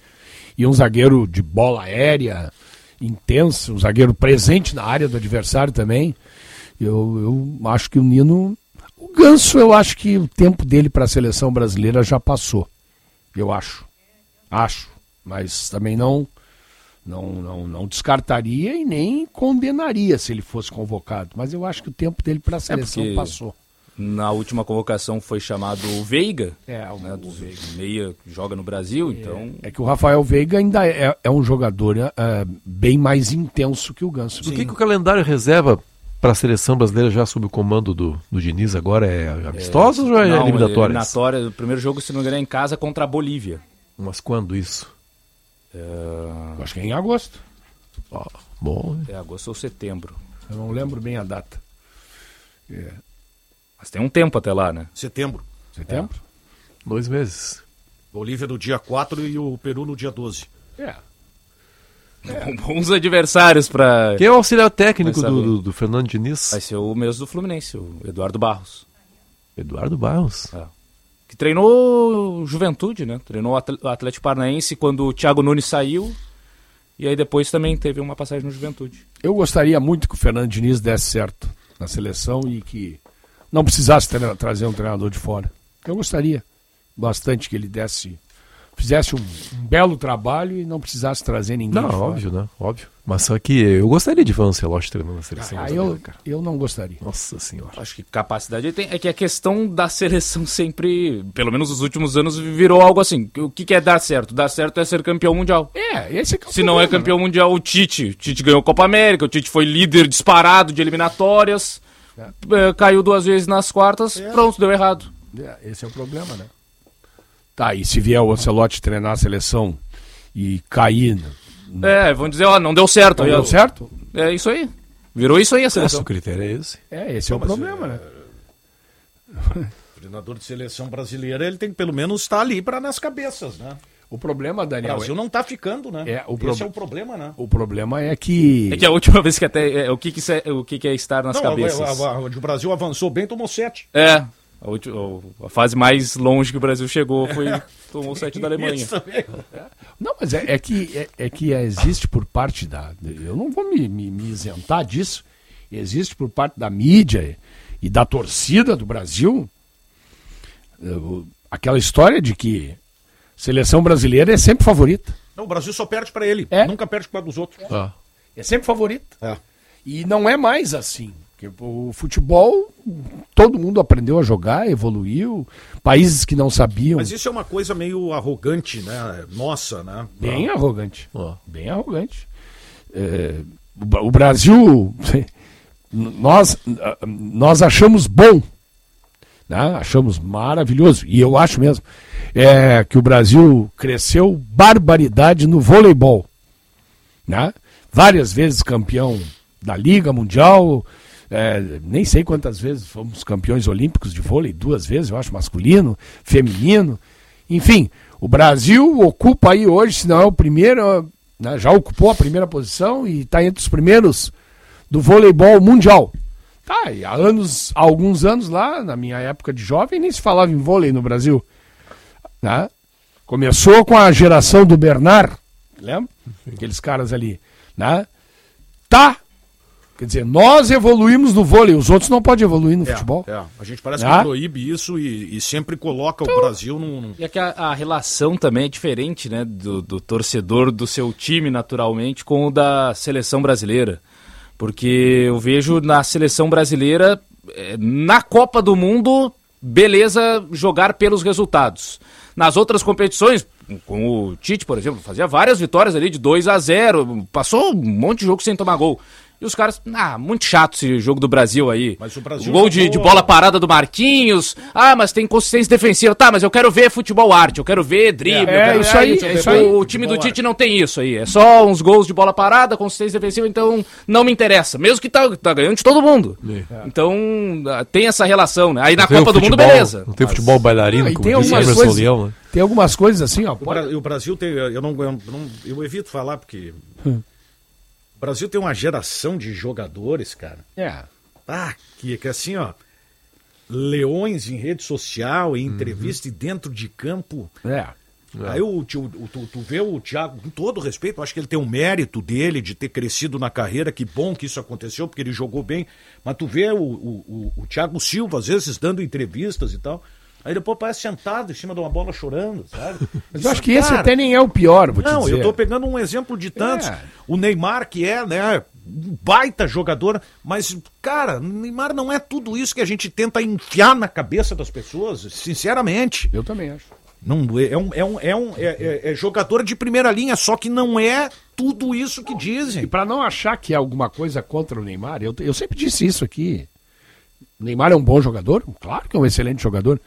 e um zagueiro de bola aérea, intenso, um zagueiro presente na área do adversário também. Eu, eu acho que o Nino. O Ganso, eu acho que o tempo dele para a seleção brasileira já passou. Eu acho. Acho. Mas também não não, não, não descartaria e nem condenaria se ele fosse convocado. Mas eu acho que o tempo dele para a é seleção é passou. Na última convocação foi chamado o Veiga. É, o, né, o Veiga. Meia joga no Brasil, é, então. É que o Rafael Veiga ainda é, é um jogador uh, bem mais intenso que o Ganso. O que, que o calendário reserva para a seleção brasileira já sob o comando do, do Diniz agora é amistosa ou já é eliminatória? Eliminatória. O primeiro jogo, se não me engano, é em casa contra a Bolívia. Mas quando isso? É... Acho que é em agosto. Oh, bom. É agosto ou setembro. Eu não lembro bem a data. É. Mas tem um tempo até lá, né? Setembro. Setembro? É. Dois meses. Bolívia no dia 4 e o Peru no dia 12. É. é. Bons adversários para. Quem é o auxiliar técnico do, do, do, Fernando Diniz? Vai ser o mesmo do Fluminense, o Eduardo Barros. Eduardo Barros? É que treinou Juventude, né? Treinou o Atlético Paranaense quando o Thiago Nunes saiu. E aí depois também teve uma passagem no Juventude. Eu gostaria muito que o Fernando Diniz desse certo na seleção e que não precisasse tra trazer um treinador de fora. Eu gostaria bastante que ele desse fizesse um, um, belo trabalho e não precisasse trazer ninguém. Não, óbvio, né? Óbvio. Mas só que eu gostaria de ver o Ancelotti treinando na seleção. Ah, eu, cara. eu não gostaria. Nossa senhora. Acho que capacidade tem. É que a questão da seleção sempre, pelo menos nos últimos anos, virou algo assim. O que, que é dar certo? Dar certo é ser campeão mundial. É, esse é que é Se não é campeão né? mundial, o Tite. O Tite ganhou a Copa América, o Tite foi líder disparado de eliminatórias, é. É, caiu duas vezes nas quartas, é. pronto, deu errado. É, esse é o problema, né? Tá, e se vier o Ancelotti treinar a seleção e cair. É, vão dizer, ó, não deu certo. Não deu certo? É isso aí. Virou isso aí a seleção. Esse, o critério é esse. É, esse é o problema, é... né? O treinador de seleção brasileira, ele tem que pelo menos estar ali para nas cabeças, né? O problema, Daniel. O Brasil é... não está ficando, né? É, o pro... Esse é o problema, né? O problema é que. É que a última vez que até. É, o que, que, é, o que, que é estar nas não, cabeças? A, a, a, o Brasil avançou bem, tomou sete. É. A, última, a, fase mais longe que o Brasil chegou foi tomou sete da Alemanha. Não, mas é, é que, é, é, que existe por parte da. Eu não vou me, me, me, isentar disso. Existe por parte da mídia e da torcida do Brasil aquela história de que seleção brasileira é sempre favorita. Não, o Brasil só perde para ele. É? Nunca perde para os outros. É. é sempre favorita. É. E não é mais assim. Porque o futebol, todo mundo aprendeu a jogar, evoluiu. Países que não sabiam. Mas isso é uma coisa meio arrogante, né? Nossa, né? Bem arrogante. Oh. Bem arrogante. É, o Brasil, nós, nós achamos bom, né? achamos maravilhoso, e eu acho mesmo, é, que o Brasil cresceu barbaridade no voleibol. Né? Várias vezes campeão da Liga Mundial, é, nem sei quantas vezes fomos campeões olímpicos de vôlei, duas vezes, eu acho, masculino, feminino. Enfim, o Brasil ocupa aí hoje, se não é o primeiro, né, já ocupou a primeira posição e está entre os primeiros do voleibol mundial. Tá, e há anos, há alguns anos lá, na minha época de jovem, nem se falava em vôlei no Brasil. Né? Começou com a geração do Bernard, lembra? Aqueles caras ali. Né? Tá Quer dizer, nós evoluímos no vôlei, os outros não podem evoluir no é, futebol. É. A gente parece ah? que proíbe isso e, e sempre coloca então, o Brasil num. E é que a, a, relação também é diferente, né? Do, do, torcedor do seu time, naturalmente, com o da seleção brasileira. Porque eu vejo na seleção brasileira, é, na Copa do Mundo, beleza jogar pelos resultados. Nas outras competições, com o Tite, por exemplo, fazia várias vitórias ali de 2 a 0 passou um monte de jogo sem tomar gol. E os caras, ah, muito chato esse jogo do Brasil aí. Mas o Brasil. O gol de, de, bola parada do Marquinhos. Ah, mas tem consistência defensiva. Tá, mas eu quero ver futebol arte, eu quero ver drible. É, é isso aí, é isso aí. O, o time do Tite não tem isso aí. É só uns gols de bola parada, consistência defensiva, então não me interessa. Mesmo que tá, tá ganhando de todo mundo. É. Então ah, tem essa relação, né? Aí na Copa do Mundo, beleza. Não tem mas... futebol bailarino, ah, como tem algumas coisas, Leão, né? Tem algumas coisas assim, ó. O, o Brasil tem. Eu não, eu não. Eu evito falar porque. Hum. O Brasil tem uma geração de jogadores, cara. É. Ah, que, que assim, ó. Leões em rede social, em uhum. entrevista uhum. e dentro de campo. É. É. Aí o, tu, tu, tu vê o Thiago, com todo respeito, acho que ele tem um mérito dele de ter crescido na carreira, que bom que isso aconteceu, porque ele jogou bem. Mas tu vê o, o, o, o Thiago Silva, às vezes, dando entrevistas e tal. Aí depois parece sentado em cima de uma bola chorando, sabe? Mas eu acho que esse até nem é o pior, vou Não, eu tô pegando um exemplo de tantos. É. O Neymar, que é, né, um baita jogador, mas, cara, Neymar não é tudo isso que a gente tenta enfiar na cabeça das pessoas, sinceramente. Eu também acho. Não, é, um, é, um, é, um, é, é, é jogador de primeira linha, só que não é tudo isso que dizem. E para não achar que é alguma coisa contra o Neymar, eu, eu sempre disse isso aqui. O Neymar é um bom jogador? Claro que é um excelente jogador.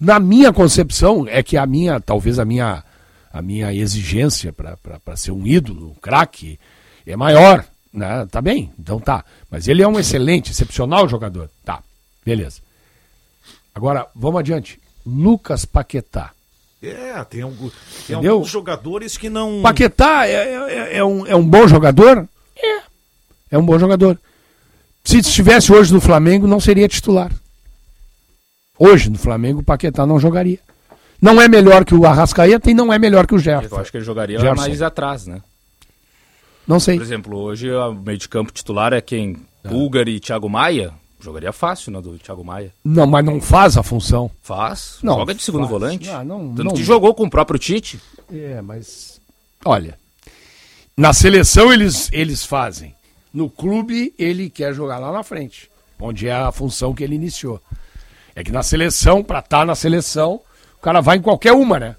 Na minha concepção, é que a minha, talvez a minha, a minha exigência para ser um ídolo, um craque, é maior. Né? Tá bem, então tá. Mas ele é um excelente, excepcional jogador. Tá, beleza. Agora, vamos adiante. Lucas Paquetá. É, tem, um, tem alguns jogadores que não. Paquetá é, é, é, um, é um bom jogador? É. É um bom jogador. Se estivesse hoje no Flamengo, não seria titular. Hoje, no Flamengo, o Paquetá não jogaria. Não é melhor que o Arrascaeta e não é melhor que o Gerson. Eu acho que ele jogaria Gerson. mais atrás, né? Não sei. Por exemplo, hoje o meio de campo titular é quem? Pulgar e Thiago Maia. Jogaria fácil, né, do Thiago Maia. Não, mas não faz a função. Faz. Não, joga de segundo faz. volante. Ah, não, Tanto não... que jogou com o próprio Tite. É, mas... Olha, na seleção eles, eles fazem. No clube ele quer jogar lá na frente, onde é a função que ele iniciou. É que na seleção, pra estar tá na seleção, o cara vai em qualquer uma, né?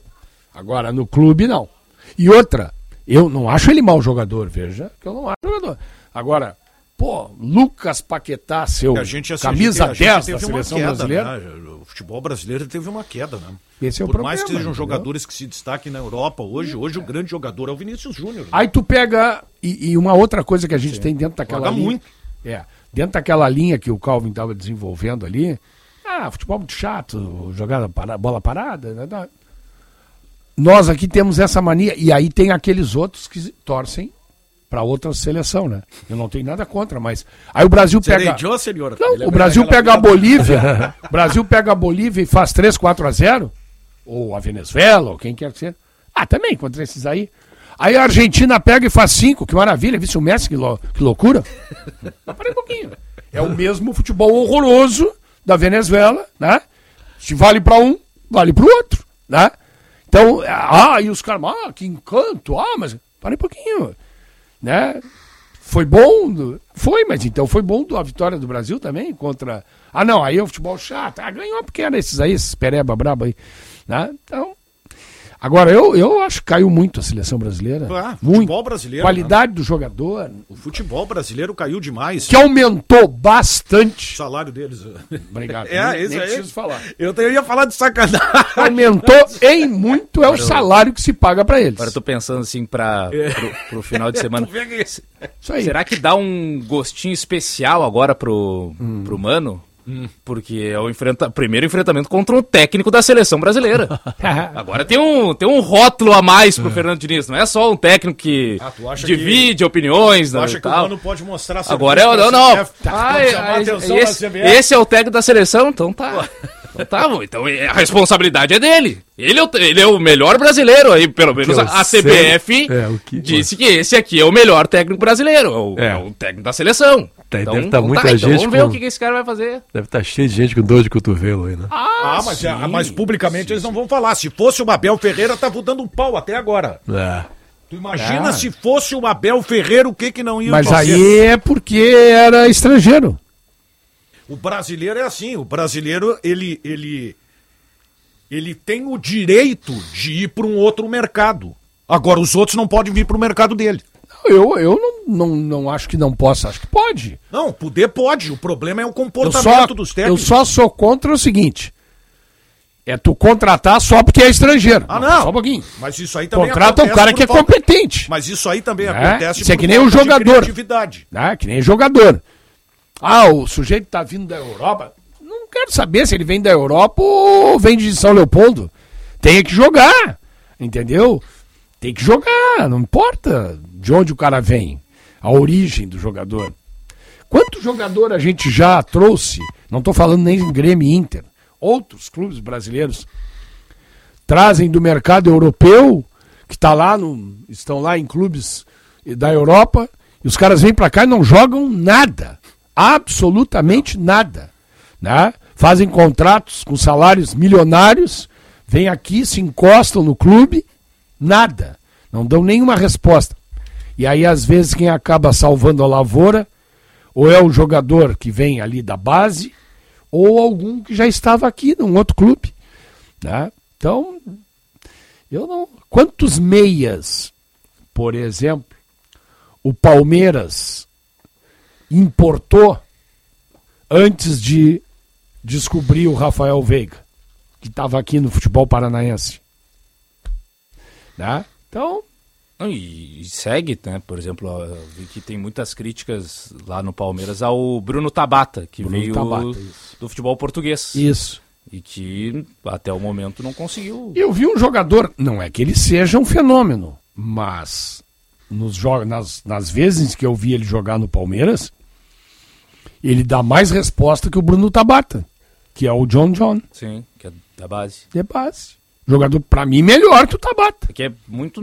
Agora, no clube, não. E outra, eu não acho ele mau jogador, veja, que eu não acho jogador. Agora, pô, Lucas Paquetá, seu a gente, assim, camisa a gente, 10 da seleção queda, brasileira. Né? O futebol brasileiro teve uma queda, né? Esse é o Por problema, mais que sejam jogadores que se destaquem na Europa hoje, hoje o grande jogador é o Vinícius Júnior. Né? Aí tu pega, e, e, uma outra coisa que a gente Sim. tem dentro daquela Joga linha. muito. É, dentro daquela linha que o Calvin estava desenvolvendo ali, ah, futebol muito chato, jogada para, bola parada. Né? Nós aqui temos essa mania, e aí tem aqueles outros que torcem para outra seleção, né? Eu não tenho nada contra, mas aí o Brasil pega Serei senhora. Não, o Brasil pega a Bolívia, o Brasil pega a Bolívia e faz 3, 4 a 0, ou a Venezuela, ou quem quer que seja. Ah, também contra esses aí. Aí a Argentina pega e faz 5, que maravilha, viu o Messi, que, lou que loucura. Para um pouquinho. É o mesmo futebol horroroso da Venezuela, né? Se vale para um, vale para o outro, né? Então, ah, e os caras, ah, que encanto, ah, mas para um pouquinho, né? Foi bom, foi, mas então foi bom a vitória do Brasil também contra. Ah, não, aí é o futebol chato, ah, ganhou porque era esses aí, esses pereba brabo aí, né? Então, Agora, eu, eu acho que caiu muito a seleção brasileira. Ah, muito. futebol brasileiro. Qualidade né? do jogador. O futebol brasileiro caiu demais. Que aumentou bastante. O salário deles. Obrigado. É, nem, esse nem aí. preciso falar. Eu, eu ia falar de sacanagem. Aumentou em muito é o salário que se paga para eles. Agora eu tô pensando assim para É. pro, pro final de semana. Isso aí. Será que dá um gostinho especial agora pro, Hum. pro Mano? Porque é o enfrenta... primeiro enfrentamento contra um técnico da seleção brasileira. Agora tem um, tem um rótulo a mais pro Fernando Diniz. Não é só um técnico que Ah, divide opiniões. Tu né, acha e que o. Mano pode mostrar Agora é o. Não, não. Ai, esse, esse é o técnico da seleção, então tá. Então tá bom. Então é- a responsabilidade é dele. Ele é o, ele é o melhor brasileiro aí, pelo menos a, a. CBF É, o que- disse que esse aqui é o melhor técnico brasileiro. É o, É. é o técnico da seleção. Tem- então, deve tá então muita então gente vamos ver com- o que, que esse cara vai fazer. Deve estar cheio de gente com dor de cotovelo aí, né? Ah, mas, é- mas publicamente eles não vão falar. Se fosse o Abel Ferreira, tava dando um pau até agora. É. Tu imagina Ah. se fosse o Abel Ferreira, o que que não ia Mas fazer? aí é porque era estrangeiro. O brasileiro é assim, o brasileiro, ele, ele, ele tem o direito de ir para um outro mercado. Agora, os outros não podem vir para o mercado dele. Eu, eu não, não, não acho que não possa, acho que pode. Não, poder pode. O problema é o comportamento só, dos técnicos. Eu só sou contra o seguinte: é tu contratar só porque é estrangeiro. Ah, não. Só um pouquinho. Mas isso aí também Contrata um cara que é falta... competente. Mas isso aí também é? acontece Isso é que nem o jogador. É, que nem jogador. Ah, o sujeito tá vindo da Europa. Não quero saber se ele vem da Europa ou vem de São Leopoldo. Tem que jogar. Entendeu? Tem que jogar. Não importa de onde o cara vem. A origem do jogador. Quanto jogador a gente já trouxe? Não estou falando nem em Grêmio Inter outros clubes brasileiros trazem do mercado europeu, que tá lá no, estão lá em clubes da Europa, e os caras vêm para cá e não jogam nada, absolutamente nada, né? Fazem contratos com salários milionários, vêm aqui, se encostam no clube, nada, não dão nenhuma resposta. E aí às vezes quem acaba salvando a lavoura ou é o jogador que vem ali da base, ou algum que já estava aqui num outro clube. Né? Então, eu não. Quantos meias, por exemplo, o Palmeiras importou antes de descobrir o Rafael Veiga, que estava aqui no futebol paranaense? Né? Então, e, segue, né? Por exemplo, vi que tem muitas críticas lá no Palmeiras ao Bruno Tabata, que Bruno veio Tabata, do futebol português. Isso. E que até o momento não conseguiu. Eu vi um jogador, não é que ele seja um fenômeno, mas nos nas, nas vezes que eu vi ele jogar no Palmeiras, ele dá mais resposta que o Bruno Tabata, que é o John John. Sim, que é da base. De base. Jogador, para mim, melhor que o Tabata. Que é muito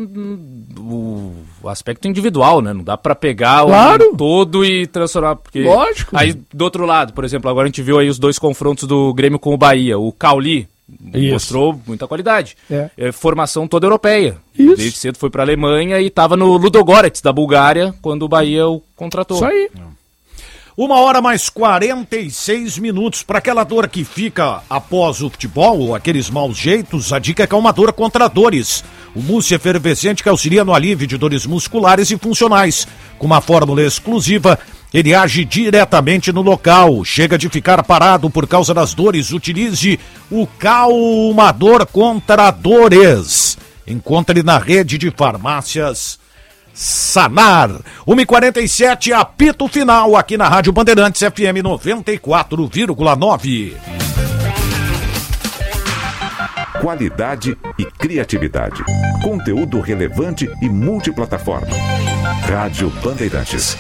o, aspecto individual, né? Não dá para pegar claro. o todo e transformar. Porque... Lógico. Aí, do outro lado, por exemplo, agora a gente viu aí os dois confrontos do Grêmio com o Bahia. O Cauli Isso. mostrou muita qualidade. É. É, formação toda europeia. Isso. Desde cedo foi para Alemanha e estava no Ludogorets da Bulgária quando o Bahia o contratou. Isso aí. Uma hora mais 46 minutos. Para aquela dor que fica após o futebol, ou aqueles maus jeitos, a dica é calmadora contra dores. O mousse efervescente que auxilia no alívio de dores musculares e funcionais. Com uma fórmula exclusiva, ele age diretamente no local. Chega de ficar parado por causa das dores. Utilize o calmador contra dores. Encontre na rede de farmácias Sanar. 1h47, apito final aqui na Rádio Bandeirantes FM 94,9. Qualidade e criatividade. Conteúdo relevante e multiplataforma. Rádio Bandeirantes.